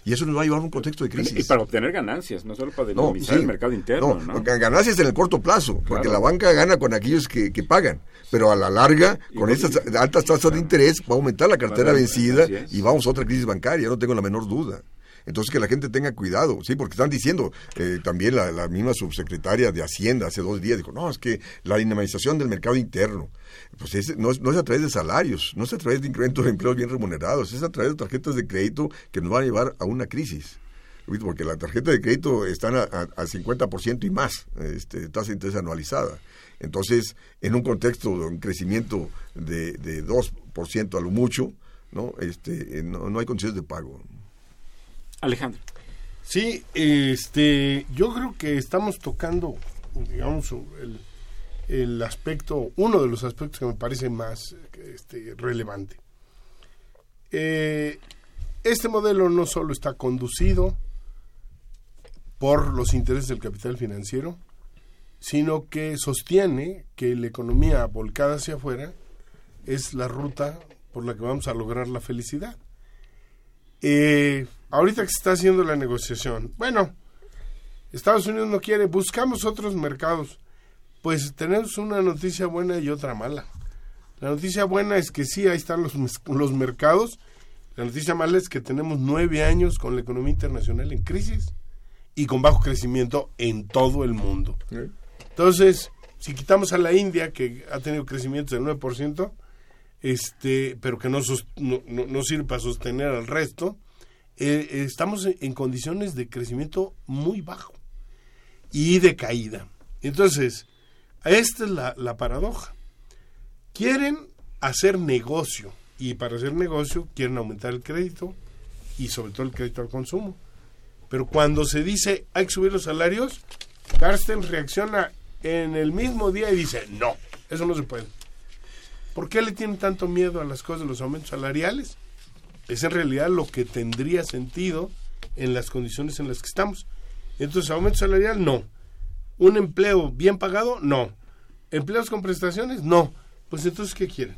Y eso nos va a llevar a un contexto de crisis. Y para obtener ganancias, no solo para dinamizar no, sí, el mercado interno. No, ¿no? ganancias en el corto plazo, claro. porque la banca gana con aquellos que, que pagan. Pero a la larga, y con estas altas tasas de interés, va a aumentar la cartera claro, vencida y vamos a otra crisis bancaria, no tengo la menor duda. Entonces que la gente tenga cuidado, sí, porque están diciendo, eh, también la, misma subsecretaria de Hacienda hace dos días dijo, no, es que la dinamización del mercado interno, pues es, no, no, es, a través de salarios, no es a través de incrementos de empleos bien remunerados, es a través de tarjetas de crédito que nos van a llevar a una crisis. Porque la tarjeta de crédito están a, a, a 50% y más, este, tasa de interés anualizada. Entonces, en un contexto de un crecimiento de, de 2% a lo mucho, ¿no? Este, no, no hay condiciones de pago. Alejandro. Sí, este, yo creo que estamos tocando, digamos, el, el aspecto, uno de los aspectos que me parece más este, relevante. Eh, este modelo no solo está conducido por los intereses del capital financiero, sino que sostiene que la economía volcada hacia afuera es la ruta por la que vamos a lograr la felicidad. Eh, ahorita que se está haciendo la negociación, bueno, Estados Unidos no quiere, buscamos otros mercados. Pues tenemos una noticia buena y otra mala. La noticia buena es que sí, ahí están los, los mercados. La noticia mala es que tenemos nueve años con la economía internacional en crisis y con bajo crecimiento en todo el mundo. Entonces, si quitamos a la India, que ha tenido crecimiento del 9%, este, pero que no, no, no sirve para sostener al resto, eh, estamos en condiciones de crecimiento muy bajo y de caída. Entonces, esta es la, la paradoja. Quieren hacer negocio y para hacer negocio quieren aumentar el crédito y sobre todo el crédito al consumo. Pero cuando se dice hay que subir los salarios, Carsten reacciona en el mismo día y dice, no, eso no se puede. ¿Por qué le tienen tanto miedo a las cosas de los aumentos salariales? Es en realidad lo que tendría sentido en las condiciones en las que estamos. Entonces, aumento salarial, no. Un empleo bien pagado, no. Empleos con prestaciones, no. Pues entonces, ¿qué quieren?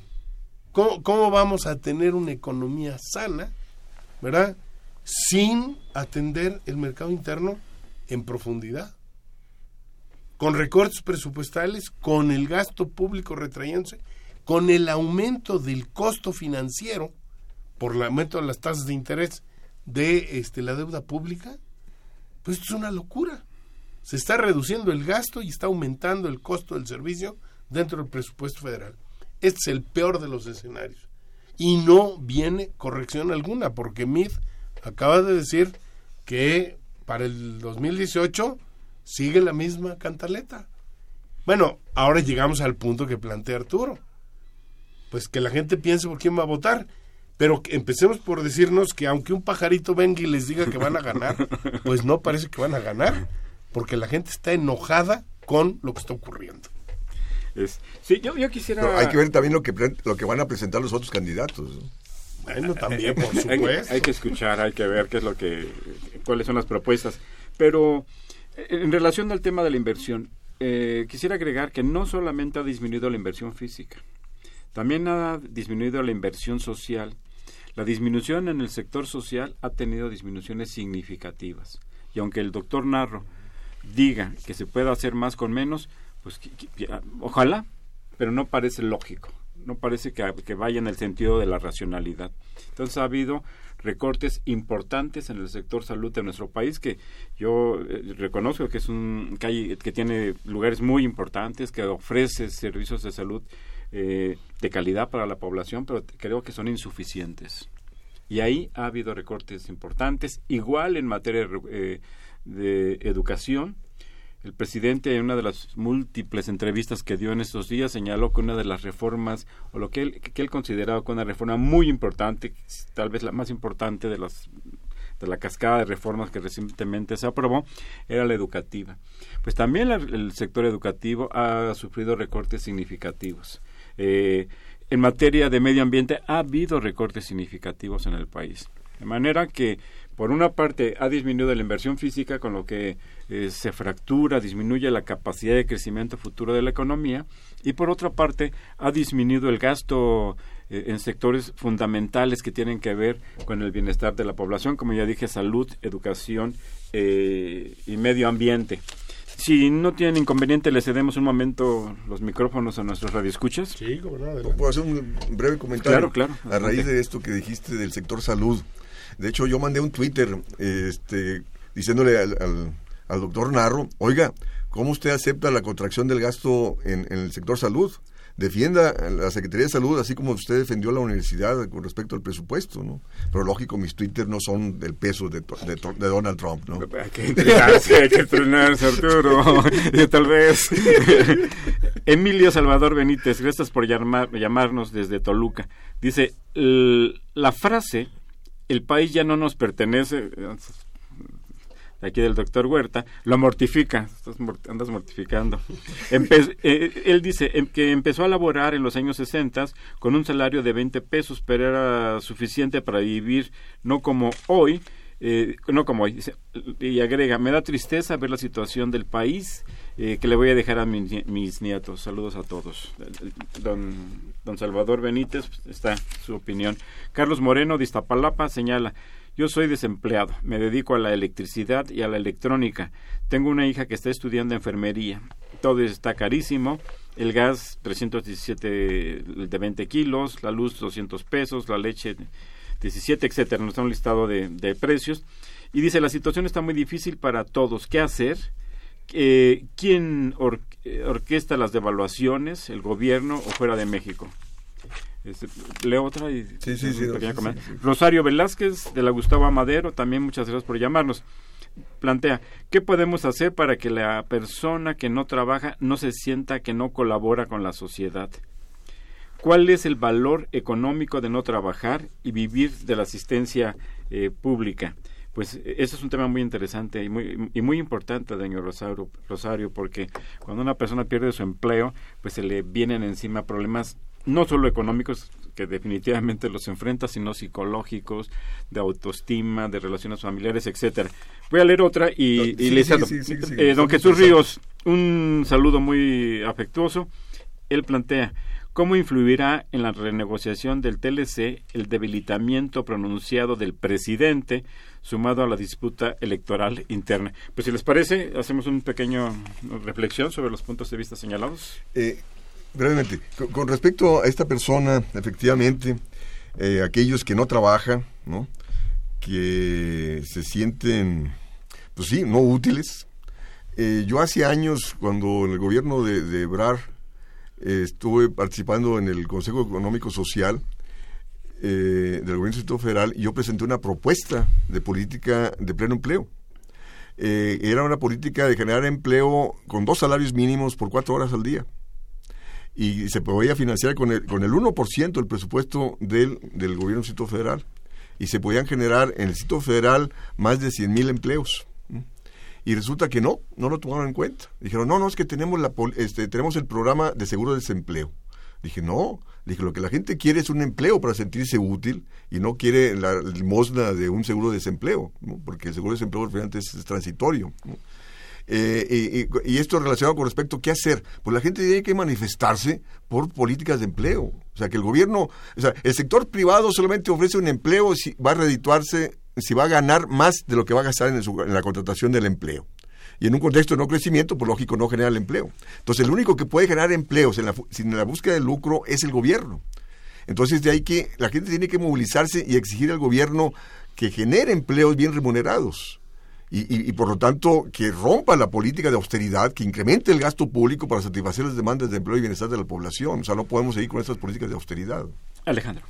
¿Cómo, ¿Cómo vamos a tener una economía sana, verdad? Sin atender el mercado interno en profundidad. Con recortes presupuestales, con el gasto público retrayéndose, con el aumento del costo financiero por el aumento de las tasas de interés de este, la deuda pública, pues esto es una locura. Se está reduciendo el gasto y está aumentando el costo del servicio dentro del presupuesto federal. Este es el peor de los escenarios. Y no viene corrección alguna, porque MID acaba de decir que para el 2018 sigue la misma cantaleta. Bueno, ahora llegamos al punto que plantea Arturo. Pues que la gente piense por quién va a votar. Pero empecemos por decirnos que aunque un pajarito venga y les diga que van a ganar, pues no parece que van a ganar, porque la gente está enojada con lo que está ocurriendo. sí, yo, yo quisiera... hay que ver también lo que, lo que van a presentar los otros candidatos. Bueno, también, por supuesto. Hay, que escuchar, hay que ver qué es lo que, cuáles son las propuestas. Pero en relación al tema de la inversión, eh, quisiera agregar que no solamente ha disminuido la inversión física, también ha disminuido la inversión social la disminución en el sector social ha tenido disminuciones significativas. Y aunque el doctor Narro diga que se puede hacer más con menos, pues ojalá, pero no parece lógico, no parece que, que, vaya en el sentido de la racionalidad. Entonces ha habido recortes importantes en el sector salud de nuestro país que yo eh, reconozco que es un que, que tiene lugares muy importantes que ofrece servicios de salud eh, de calidad para la población, pero creo que son insuficientes. Y ahí ha habido recortes importantes, igual en materia de, eh, de educación. El presidente en una de las múltiples entrevistas que dio en estos días señaló que una de las reformas, o lo que él, que él consideraba que una reforma muy importante, tal vez la más importante de las de la cascada de reformas que recientemente se aprobó era la educativa. Pues también el sector educativo ha sufrido recortes significativos. Eh, en materia de medio ambiente ha habido recortes significativos en el país. De manera que, por una parte, ha disminuido la inversión física, con lo que eh, se fractura, disminuye la capacidad de crecimiento futuro de la economía, y por otra parte, ha disminuido el gasto eh, en sectores fundamentales que tienen que ver con el bienestar de la población, como ya dije, salud, educación y medio ambiente. Si no tienen inconveniente, le cedemos un momento los micrófonos a nuestros radioescuchas. Sí, como ¿Puedo hacer un breve comentario? Claro, claro. A raíz de esto que dijiste del sector salud. De hecho, yo mandé un Twitter este, diciéndole al, al, doctor Narro, oiga, ¿cómo usted acepta la contracción del gasto en, en el sector salud? Defienda la Secretaría de Salud, así como usted defendió la universidad con respecto al presupuesto, ¿no? Pero lógico, mis Twitter no son del peso de, de, Donald Trump, ¿no? Hay que entrenarse, hay que entrenarse, Arturo. y tal vez. Emilio Salvador Benítez, gracias por llamar, llamarnos desde Toluca. Dice, la frase, el país ya no nos pertenece, aquí del doctor Huerta, lo mortifica, andas mortificando. Eh, él dice em, que empezó a laborar en los años 60 con un salario de 20 pesos, pero era suficiente para vivir, no como hoy, eh, no como hoy, y agrega, me da tristeza ver la situación del país eh, que le voy a dejar a mis nietos. Saludos a todos. Don, don Salvador Benítez, está su opinión. Carlos Moreno de Iztapalapa señala, yo soy desempleado, me dedico a la electricidad y a la electrónica. Tengo una hija que está estudiando enfermería. Todo está carísimo. El gas 317 de 20 kilos, la luz 200 pesos, la leche 17, etcétera. Nos está un listado de, precios. Y dice, la situación está muy difícil para todos. ¿Qué hacer? Eh, ¿Quién orquesta las devaluaciones? ¿El gobierno o fuera de México? Este, leo otra y Rosario Velázquez de la Gustavo Amadero, también muchas gracias por llamarnos. Plantea, ¿qué podemos hacer para que la persona que no trabaja no se sienta que no colabora con la sociedad? ¿Cuál es el valor económico de no trabajar y vivir de la asistencia eh, pública? Pues eso es un tema muy interesante y muy, y muy importante, doña Rosario, Rosario, porque cuando una persona pierde su empleo, pues se le vienen encima problemas no solo económicos, que definitivamente los enfrenta, sino psicológicos, de autoestima, de relaciones familiares, etcétera. Voy a leer otra y, le eh, don Jesús Ríos, un saludo muy afectuoso. Él plantea, ¿Cómo influirá en la renegociación del TLC el debilitamiento pronunciado del presidente sumado a la disputa electoral interna? Pues si les parece, hacemos un pequeño reflexión sobre los puntos de vista señalados. Eh, brevemente, con, respecto a esta persona, efectivamente, eh, aquellos que no trabajan, ¿no? que se sienten, pues sí, no útiles. Eh, yo hace años, cuando en el gobierno de, de Ebrar eh, estuve participando en el Consejo Económico Social del Gobierno Distrito Federal yo presenté una propuesta de política de pleno empleo. era una política de generar empleo con dos salarios mínimos por cuatro horas al día y se podía financiar con el, con el 1% del presupuesto del, del gobierno Distrito Federal y se podían generar en el sitio federal más de 100 mil empleos. Y resulta que no, no lo tomaron en cuenta. Dijeron, no, no, es que tenemos, la, este, tenemos el programa de seguro de desempleo. Dije, no, dije, lo que la gente quiere es un empleo para sentirse útil y no quiere la limosna de un seguro de desempleo, porque el seguro de desempleo realmente es, transitorio. Eh, y, esto relacionado con respecto a qué hacer. Pues la gente tiene que manifestarse por políticas de empleo. O sea, que el gobierno, o sea, el sector privado solamente ofrece un empleo si va a redituarse, si va a ganar más de lo que va a gastar en, la contratación del empleo. Y en un contexto de no crecimiento, pues lógico, no genera el empleo. Entonces, el único que puede generar empleos en la, sin la búsqueda de lucro es el gobierno. Entonces, de ahí que la gente tiene que movilizarse y exigir al gobierno que genere empleos bien remunerados y, por lo tanto que rompa la política de austeridad, que incremente el gasto público para satisfacer las demandas de empleo y bienestar de la población. O sea, no podemos seguir con estas políticas de austeridad. Alejandro.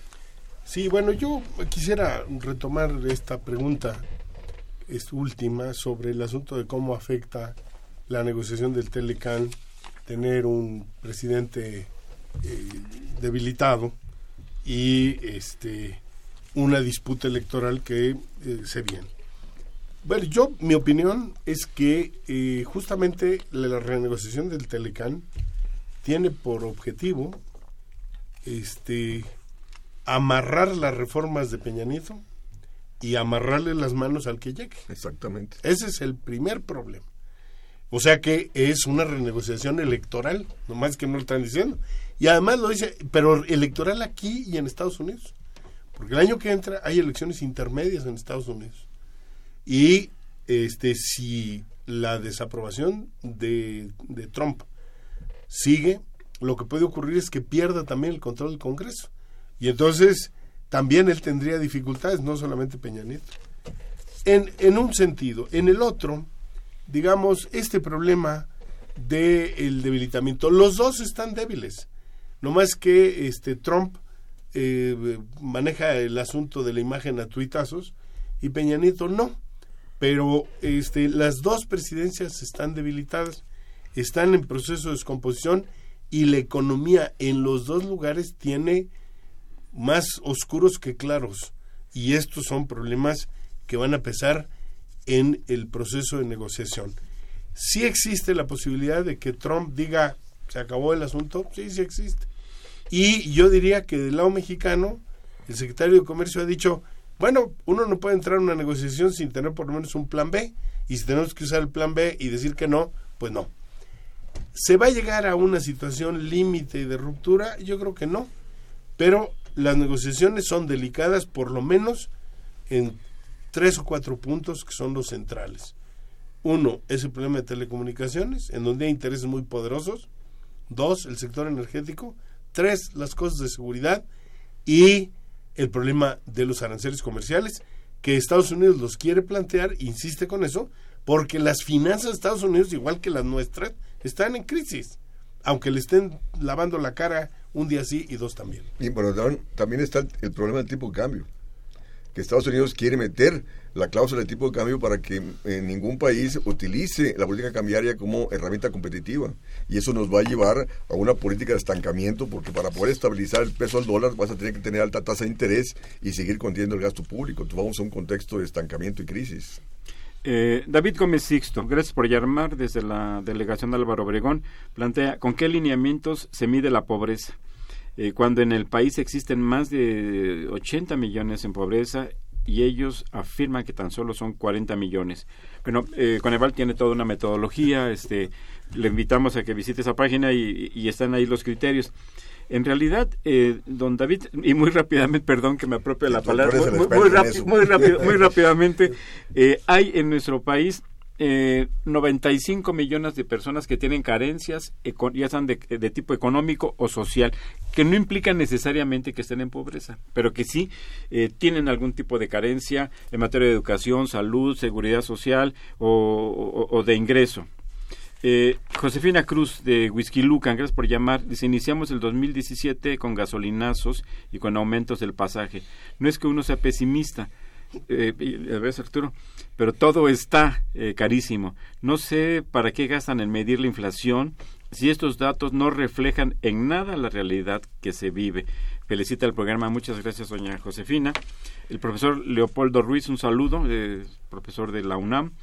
Sí, bueno, yo quisiera retomar esta pregunta es última sobre el asunto de cómo afecta la negociación del Telecan tener un presidente eh, debilitado y este una disputa electoral que eh, se viene. Bueno, yo, mi opinión es que eh, justamente la renegociación del Telecán tiene por objetivo este amarrar las reformas de Peña Nieto y amarrarle las manos al que llegue. Exactamente. Ese es el primer problema. O sea que es una renegociación electoral, nomás que no lo están diciendo. Y además lo dice, pero electoral aquí y en Estados Unidos. Porque el año que entra hay elecciones intermedias en Estados Unidos. Y este si la desaprobación de, de Trump sigue, lo que puede ocurrir es que pierda también el control del Congreso. Y entonces también él tendría dificultades, no solamente Peña Nieto. En, en un sentido. En el otro, digamos, este problema del debilitamiento. Los dos están débiles. No más que este, Trump eh, maneja el asunto de la imagen a tuitazos y Peña Nieto no pero este, las dos presidencias están debilitadas, están en proceso de descomposición y la economía en los dos lugares tiene más oscuros que claros. Y estos son problemas que van a pesar en el proceso de negociación. Sí existe la posibilidad de que Trump diga, se acabó el asunto, sí, sí existe. Y yo diría que del lado mexicano, el secretario de Comercio ha dicho, bueno, uno no puede entrar en una negociación sin tener por lo menos un plan B. Y si tenemos que usar el plan B y decir que no, pues no. ¿Se va a llegar a una situación límite de ruptura? Yo creo que no. Pero las negociaciones son delicadas por lo menos en tres o cuatro puntos que son los centrales. Uno es el problema de telecomunicaciones, en donde hay intereses muy poderosos. Dos, el sector energético. Tres, las cosas de seguridad. Y el problema de los aranceles comerciales, que Estados Unidos los quiere plantear, insiste con eso, porque las finanzas de Estados Unidos, igual que las nuestras, están en crisis, aunque le estén lavando la cara un día sí y dos también. Y bueno, también está el problema del tipo de cambio Estados Unidos quiere meter la cláusula de tipo de cambio para que en ningún país utilice la política cambiaria como herramienta competitiva. Y eso nos va a llevar a una política de estancamiento, porque para poder estabilizar el peso al dólar vas a tener que tener alta tasa de interés y seguir conteniendo el gasto público. Entonces vamos a un contexto de estancamiento y crisis. Eh, David Gómez Sixto, gracias por llamar desde la delegación de Álvaro Obregón. Plantea, ¿con qué lineamientos se mide la pobreza? Eh, cuando en el país existen más de 80 millones en pobreza y ellos afirman que tan solo son 40 millones. Bueno, eh, Coneval tiene toda una metodología, este, le invitamos a que visite esa página y, están ahí los criterios. En realidad, eh, don David, y muy rápidamente, perdón que me apropie la palabra, muy, rápido, muy, rápido, muy rápidamente, eh, hay en nuestro país eh, 95 millones de personas que tienen carencias, ya sean de, de tipo económico o social, que no implican necesariamente que estén en pobreza, pero que sí eh, tienen algún tipo de carencia en materia de educación, salud, seguridad social o de ingreso. Eh, Josefina Cruz de Whisky Lucan, gracias por llamar. Dice, iniciamos el 2017 con gasolinazos y con aumentos del pasaje. No es que uno sea pesimista, eh, Arturo, pero todo está eh, carísimo. No sé para qué gastan en medir la inflación si estos datos no reflejan en nada la realidad que se vive. Felicita el programa. Muchas gracias, doña Josefina. El profesor Leopoldo Ruiz, un saludo, profesor de la UNAM.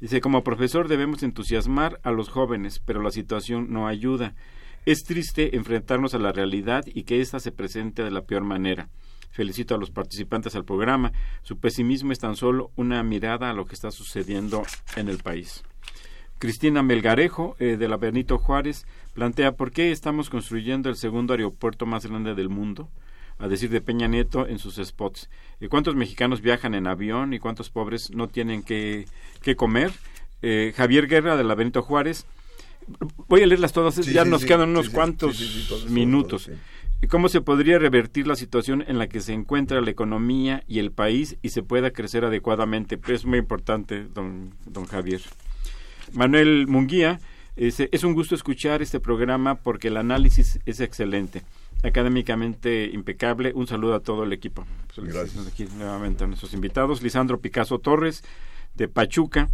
Dice, como profesor debemos entusiasmar a los jóvenes, pero la situación no ayuda. Es triste enfrentarnos a la realidad y que ésta se presente de la peor manera. Felicito a los participantes al programa. Su pesimismo es tan solo una mirada a lo que está sucediendo en el país. Cristina Melgarejo, eh, de la Benito Juárez, plantea por qué estamos construyendo el segundo aeropuerto más grande del mundo, a decir de Peña Nieto en sus spots. ¿Y cuántos mexicanos viajan en avión y cuántos pobres no tienen que, que comer? Eh, Javier Guerra, de la Benito Juárez. Voy a leerlas todas, Sí, ya sí, nos sí, quedan unos cuantos minutos. ¿Y cómo se podría revertir la situación en la que se encuentra la economía y el país y se pueda crecer adecuadamente? Pues es muy importante, don, don Javier. Manuel Munguía, es, es un gusto escuchar este programa porque el análisis es excelente, académicamente impecable. Un saludo a todo el equipo. Gracias. Aquí nuevamente a nuestros invitados. Lisandro Picasso Torres, de Pachuca.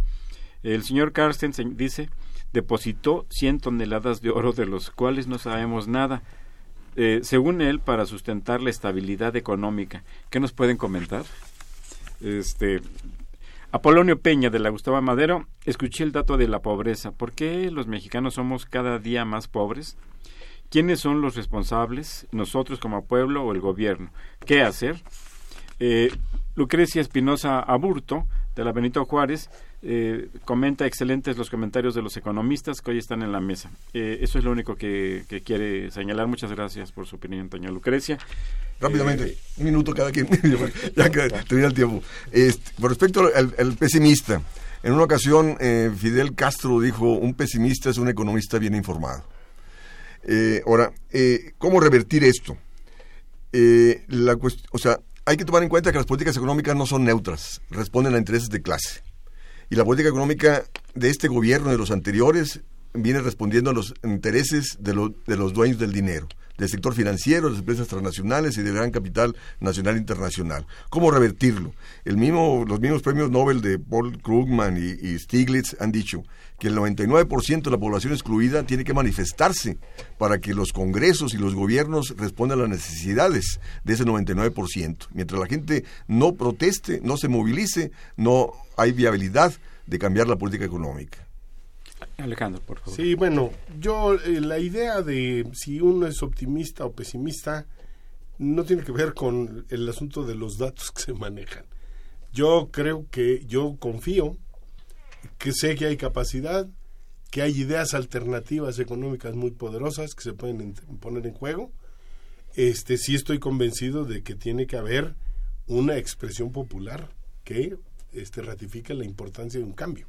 El señor Carsten dice, depositó 100 toneladas de oro de los cuales no sabemos nada. Eh, según él, para sustentar la estabilidad económica. ¿Qué nos pueden comentar? Este, Apolonio Peña de la Gustavo Madero, escuché el dato de la pobreza. ¿Por qué los mexicanos somos cada día más pobres? ¿Quiénes son los responsables? ¿Nosotros como pueblo o el gobierno? ¿Qué hacer? Eh, Lucrecia Espinosa Aburto, de la Benito Juárez, eh, comenta excelentes los comentarios de los economistas que hoy están en la mesa. Eh, eso es lo único que, que quiere señalar. Muchas gracias por su opinión, doña Lucrecia. Rápidamente, Eh, un minuto cada quien, ya que termina el tiempo. Este, con respecto al, al pesimista, en una ocasión eh, Fidel Castro dijo, un pesimista es un economista bien informado. Ahora, eh, ¿cómo revertir esto? Eh, la o sea, hay que tomar en cuenta que las políticas económicas no son neutras, responden a intereses de clase. Y la política económica de este gobierno y de los anteriores viene respondiendo a los intereses de, lo- de los dueños del dinero, del sector financiero, de las empresas transnacionales y del gran capital nacional e internacional. ¿Cómo revertirlo? El mismo, los mismos premios Nobel de Paul Krugman y, y Stiglitz han dicho que el 99% de la población excluida tiene que manifestarse para que los congresos y los gobiernos respondan a las necesidades de ese 99%. Mientras la gente no proteste, no se movilice, no hay viabilidad de cambiar la política económica. Alejandro, por favor. Sí, bueno, yo eh, la idea de si uno es optimista o pesimista no tiene que ver con el asunto de los datos que se manejan. Yo creo que yo confío que sé que hay capacidad, que hay ideas alternativas económicas muy poderosas que se pueden en- poner en juego. Este sí estoy convencido de que tiene que haber una expresión popular que este ratifique la importancia de un cambio.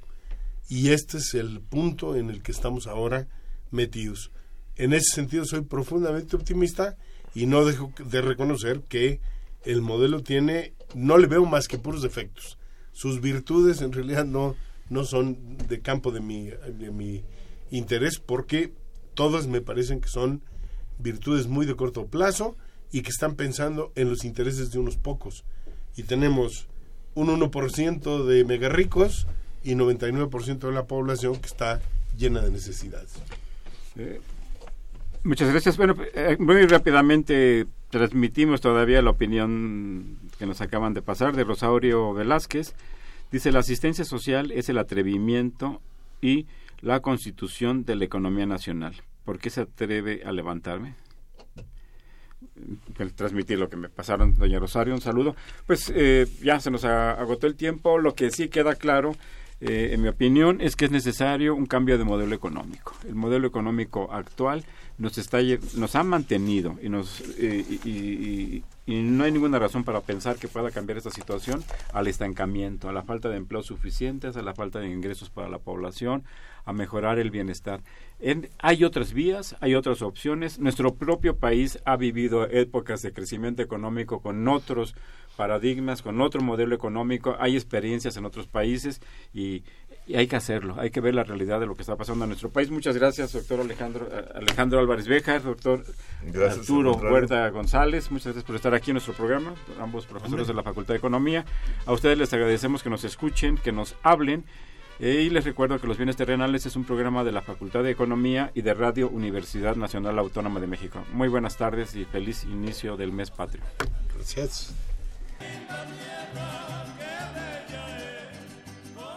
Y este es el punto en el que estamos ahora metidos. En ese sentido soy profundamente optimista y no dejo de reconocer que el modelo tiene, no le veo más que puros defectos. Sus virtudes en realidad no, no son de campo de mi, de mi interés porque todas me parecen que son virtudes muy de corto plazo y que están pensando en los intereses de unos pocos. Y tenemos un 1% de mega ricos y 99% de la población que está llena de necesidades. Muchas gracias. Bueno, eh, muy rápidamente transmitimos todavía la opinión que nos acaban de pasar de Rosario Velázquez. Dice, la asistencia social es el atrevimiento y la constitución de la economía nacional. ¿Por qué se atreve a levantarme? Transmitir lo que me pasaron, doña Rosario, un saludo. Pues eh, ya se nos agotó el tiempo. Lo que sí queda claro eh, en mi opinión, es que es necesario un cambio de modelo económico. El modelo económico actual nos está nos ha mantenido y nos eh, y, no hay ninguna razón para pensar que pueda cambiar esta situación al estancamiento, a la falta de empleos suficientes, a la falta de ingresos para la población, a mejorar el bienestar. hay otras vías, hay otras opciones. Nuestro propio país ha vivido épocas de crecimiento económico con otros paradigmas, con otro modelo económico, hay experiencias en otros países y, hay que hacerlo, hay que ver la realidad de lo que está pasando en nuestro país. Muchas gracias, doctor Alejandro, eh, Alejandro Álvarez Bejar, doctor Arturo Huerta González, muchas gracias por estar aquí en nuestro programa, ambos profesores de la Facultad de Economía. A ustedes les agradecemos que nos escuchen, que nos hablen. Eh, y les recuerdo que Los Bienes Terrenales es un programa de la Facultad de Economía y de Radio Universidad Nacional Autónoma de México. Muy buenas tardes y feliz inicio del mes patrio. Gracias.